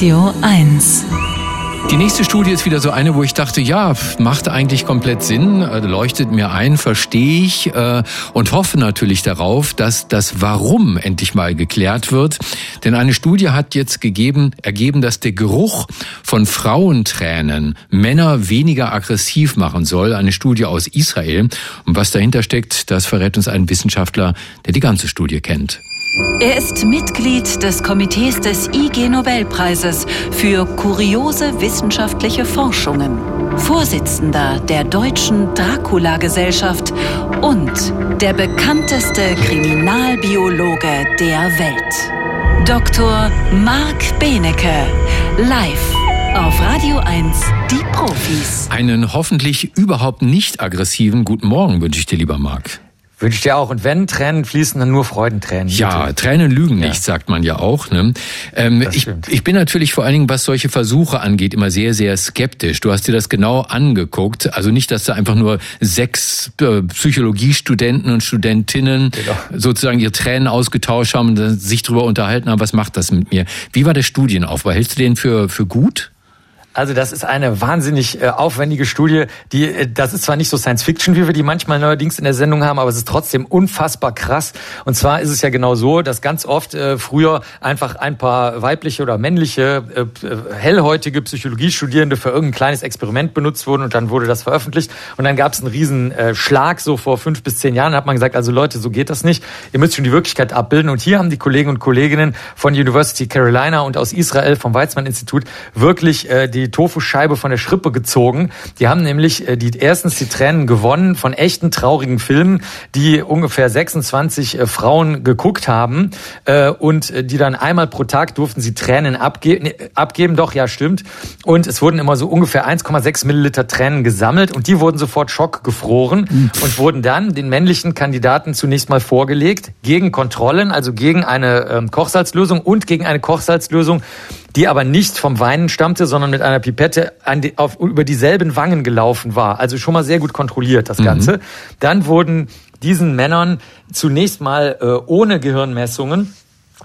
Radio 1. Die nächste Studie ist wieder so eine, wo ich dachte, ja, macht eigentlich komplett Sinn, äh, leuchtet mir ein, verstehe ich äh, und hoffe natürlich darauf, dass das Warum endlich mal geklärt wird. Denn eine Studie hat jetzt gegeben, ergeben, dass der Geruch von Frauentränen Männer weniger aggressiv machen soll. Eine Studie aus Israel. Und was dahinter steckt, das verrät uns ein Wissenschaftler, der die ganze Studie kennt. Er ist Mitglied des Komitees des IG Nobelpreises für kuriose wissenschaftliche Forschungen, Vorsitzender der Deutschen Dracula-Gesellschaft und der bekannteste Kriminalbiologe der Welt. Dr. Marc Benecke, live auf Radio 1, die Profis. Einen hoffentlich überhaupt nicht aggressiven guten Morgen wünsche ich dir, lieber Marc. Wünsche ich dir auch. Und wenn Tränen fließen, dann nur Freudentränen. Ja, bitte. Tränen lügen nicht, ja. sagt man ja auch. Ne? Ähm, ich, ich bin natürlich vor allen Dingen, was solche Versuche angeht, immer sehr, sehr skeptisch. Du hast dir das genau angeguckt. Also nicht, dass da einfach nur sechs äh, Psychologiestudenten und Studentinnen genau. sozusagen ihre Tränen ausgetauscht haben und sich darüber unterhalten haben, was macht das mit mir. Wie war der Studienaufbau? Hältst du den für, für gut? Also das ist eine wahnsinnig äh, aufwendige Studie, die äh, das ist zwar nicht so Science Fiction, wie wir die manchmal neuerdings in der Sendung haben, aber es ist trotzdem unfassbar krass. Und zwar ist es ja genau so, dass ganz oft äh, früher einfach ein paar weibliche oder männliche äh, äh hellhäutige Psychologiestudierende für irgendein kleines Experiment benutzt wurden und dann wurde das veröffentlicht und dann gab es einen riesen äh, Schlag so vor fünf bis zehn Jahren. Da hat man gesagt, also Leute, so geht das nicht. Ihr müsst schon die Wirklichkeit abbilden. Und hier haben die Kollegen und Kolleginnen von University Carolina und aus Israel vom Weizmann Institut wirklich die die Tofu-Scheibe von der Schrippe gezogen. Die haben nämlich äh, die erstens die Tränen gewonnen von echten traurigen Filmen, die ungefähr 26 äh, Frauen geguckt haben äh, und die dann einmal pro Tag durften sie Tränen abge nee, abgeben. Doch, ja, stimmt. Und es wurden immer so ungefähr 1,6 Milliliter Tränen gesammelt und die wurden sofort schockgefroren mhm. und wurden dann den männlichen Kandidaten zunächst mal vorgelegt gegen Kontrollen, also gegen eine ähm, Kochsalzlösung und gegen eine Kochsalzlösung, die aber nicht vom Weinen stammte, sondern mit einer Pipette die, auf, über dieselben Wangen gelaufen war. Also schon mal sehr gut kontrolliert das mhm. Ganze. Mhm. Dann wurden diesen Männern zunächst mal äh, ohne Gehirnmessungen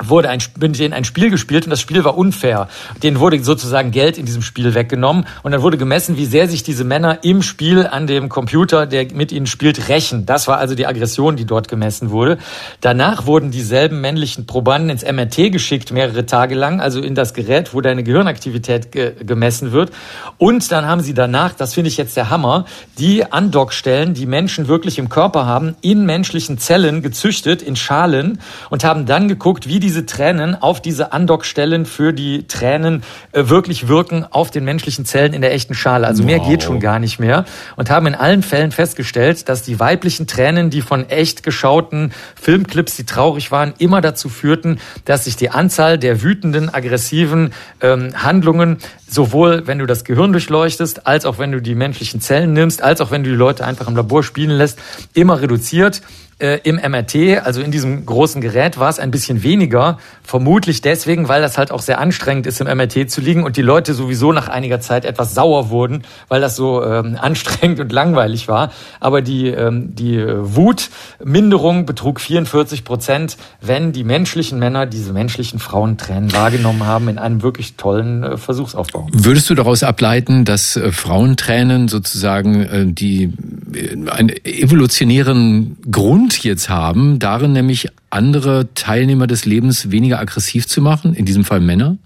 wurde ein, mit denen ein Spiel gespielt und das Spiel war unfair. Denen wurde sozusagen Geld in diesem Spiel weggenommen und dann wurde gemessen, wie sehr sich diese Männer im Spiel an dem Computer, der mit ihnen spielt, rächen. Das war also die Aggression, die dort gemessen wurde. Danach wurden dieselben männlichen Probanden ins MRT geschickt, mehrere Tage lang, also in das Gerät, wo deine Gehirnaktivität ge gemessen wird. Und dann haben sie danach, das finde ich jetzt der Hammer, die Andockstellen, die Menschen wirklich im Körper haben, in menschlichen Zellen gezüchtet, in Schalen und haben dann geguckt, wie diese Tränen auf diese Andockstellen für die Tränen äh, wirklich wirken auf den menschlichen Zellen in der echten Schale. Also wow. mehr geht schon gar nicht mehr. Und haben in allen Fällen festgestellt, dass die weiblichen Tränen, die von echt geschauten Filmclips, die traurig waren, immer dazu führten, dass sich die Anzahl der wütenden, aggressiven ähm, Handlungen sowohl wenn du das Gehirn durchleuchtest, als auch wenn du die menschlichen Zellen nimmst, als auch wenn du die Leute einfach im Labor spielen lässt, immer reduziert äh, im MRT, also in diesem großen Gerät, war es ein bisschen weniger. Vermutlich deswegen, weil das halt auch sehr anstrengend ist, im MRT zu liegen und die Leute sowieso nach einiger Zeit etwas sauer wurden, weil das so ähm, anstrengend und langweilig war. Aber die, ähm, die Wutminderung betrug 44 Prozent, wenn die menschlichen Männer diese menschlichen Frauentränen wahrgenommen haben in einem wirklich tollen äh, Versuchsaufbau. Würdest du daraus ableiten, dass äh, Frauentränen sozusagen äh, die äh, einen evolutionären Grund Grund jetzt haben, darin nämlich andere Teilnehmer des Lebens weniger aggressiv zu machen, in diesem Fall Männer?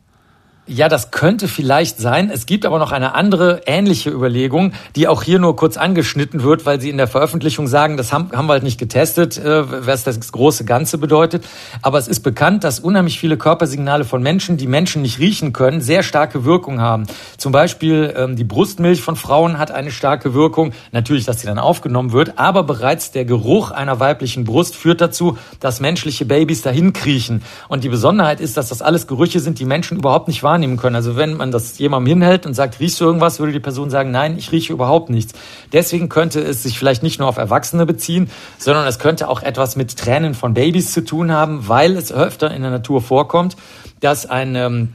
Ja, das könnte vielleicht sein. Es gibt aber noch eine andere ähnliche Überlegung, die auch hier nur kurz angeschnitten wird, weil sie in der Veröffentlichung sagen, das haben, haben wir halt nicht getestet, äh, was das große Ganze bedeutet. Aber es ist bekannt, dass unheimlich viele Körpersignale von Menschen, die Menschen nicht riechen können, sehr starke Wirkung haben. Zum Beispiel ähm, die Brustmilch von Frauen hat eine starke Wirkung. Natürlich, dass sie dann aufgenommen wird, aber bereits der Geruch einer weiblichen Brust führt dazu, dass menschliche Babys dahin kriechen. Und die Besonderheit ist, dass das alles Gerüche sind, die Menschen überhaupt nicht wahrnehmen wahrnehmen können. Also wenn man das jemandem hinhält und sagt, riechst du irgendwas, würde die Person sagen, nein, ich rieche überhaupt nichts. Deswegen könnte es sich vielleicht nicht nur auf Erwachsene beziehen, sondern es könnte auch etwas mit Tränen von Babys zu tun haben, weil es öfter in der Natur vorkommt, dass ein ähm,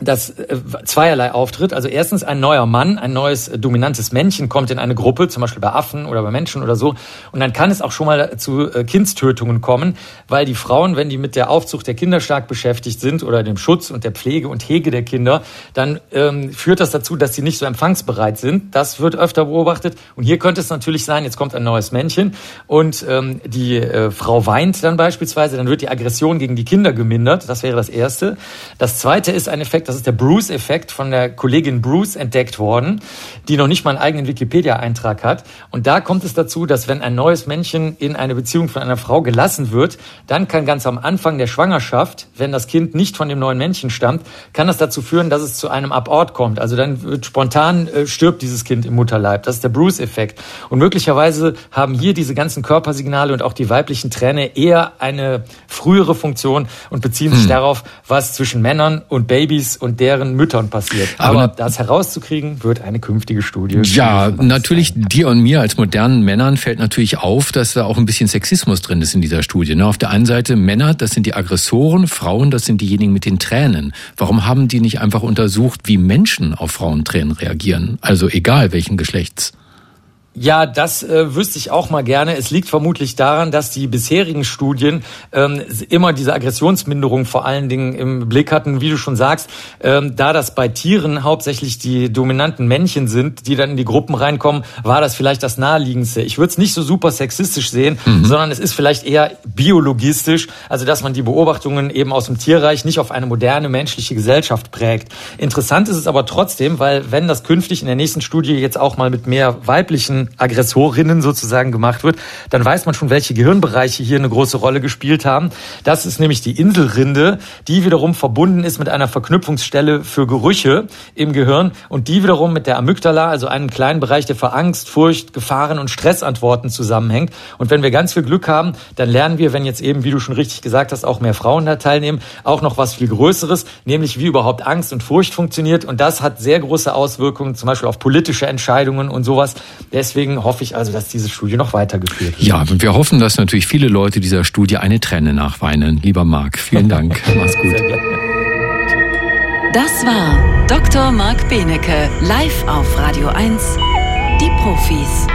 dass äh, zweierlei auftritt. Also erstens ein neuer Mann, ein neues äh, dominantes Männchen kommt in eine Gruppe, zum Beispiel bei Affen oder bei Menschen oder so. Und dann kann es auch schon mal zu äh, Kindstötungen kommen, weil die Frauen, wenn die mit der Aufzucht der Kinder stark beschäftigt sind oder dem Schutz und der Pflege und Hege der Kinder, dann ähm, führt das dazu, dass sie nicht so empfangsbereit sind. Das wird öfter beobachtet. Und hier könnte es natürlich sein, jetzt kommt ein neues Männchen und ähm, die äh, Frau weint dann beispielsweise, dann wird die Aggression gegen die Kinder gemindert. Das wäre das Erste. Das Zweite ist ein Effekt, das ist der Bruce-Effekt von der Kollegin Bruce entdeckt worden, die noch nicht mal einen eigenen Wikipedia-Eintrag hat. Und da kommt es dazu, dass wenn ein neues Männchen in eine Beziehung von einer Frau gelassen wird, dann kann ganz am Anfang der Schwangerschaft, wenn das Kind nicht von dem neuen Männchen stammt, kann das dazu führen, dass es zu einem Abort kommt. Also dann wird spontan äh, stirbt dieses Kind im Mutterleib. Das ist der Bruce-Effekt. Und möglicherweise haben hier diese ganzen Körpersignale und auch die weiblichen Träne eher eine frühere Funktion und beziehen sich hm. darauf, was zwischen Männern und Babys und deren Müttern passiert. Aber, Aber das herauszukriegen, wird eine künftige Studie. Ja, natürlich dir und mir als modernen Männern fällt natürlich auf, dass da auch ein bisschen Sexismus drin ist in dieser Studie. Ne? Auf der einen Seite Männer, das sind die Aggressoren, Frauen, das sind diejenigen mit den Tränen. Warum haben die nicht einfach untersucht, wie Menschen auf Frauentränen reagieren? Also egal welchen Geschlechts. Ja, das äh, wüsste ich auch mal gerne. Es liegt vermutlich daran, dass die bisherigen Studien ähm, immer diese Aggressionsminderung vor allen Dingen im Blick hatten, wie du schon sagst, ähm, da das bei Tieren hauptsächlich die dominanten Männchen sind, die dann in die Gruppen reinkommen, war das vielleicht das naheliegendste. Ich würde es nicht so super sexistisch sehen, mhm. sondern es ist vielleicht eher biologistisch, also dass man die Beobachtungen eben aus dem Tierreich nicht auf eine moderne menschliche Gesellschaft prägt. Interessant ist es aber trotzdem, weil wenn das künftig in der nächsten Studie jetzt auch mal mit mehr weiblichen Aggressorinnen sozusagen gemacht wird, dann weiß man schon, welche Gehirnbereiche hier eine große Rolle gespielt haben. Das ist nämlich die Inselrinde, die wiederum verbunden ist mit einer Verknüpfungsstelle für Gerüche im Gehirn und die wiederum mit der Amygdala, also einem kleinen Bereich, der für Angst, Furcht, Gefahren und Stressantworten zusammenhängt. Und wenn wir ganz viel Glück haben, dann lernen wir, wenn jetzt eben, wie du schon richtig gesagt hast, auch mehr Frauen da teilnehmen, auch noch was viel Größeres, nämlich wie überhaupt Angst und Furcht funktioniert. Und das hat sehr große Auswirkungen, zum Beispiel auf politische Entscheidungen und sowas. Deswegen deswegen hoffe ich also, dass diese Studie noch weitergeführt wird. Ja, und wir hoffen, dass natürlich viele Leute dieser Studie eine Träne nachweinen. Lieber Marc, vielen Dank. Mach's gut. Das war Dr. Marc Benecke, live auf Radio 1, die Profis.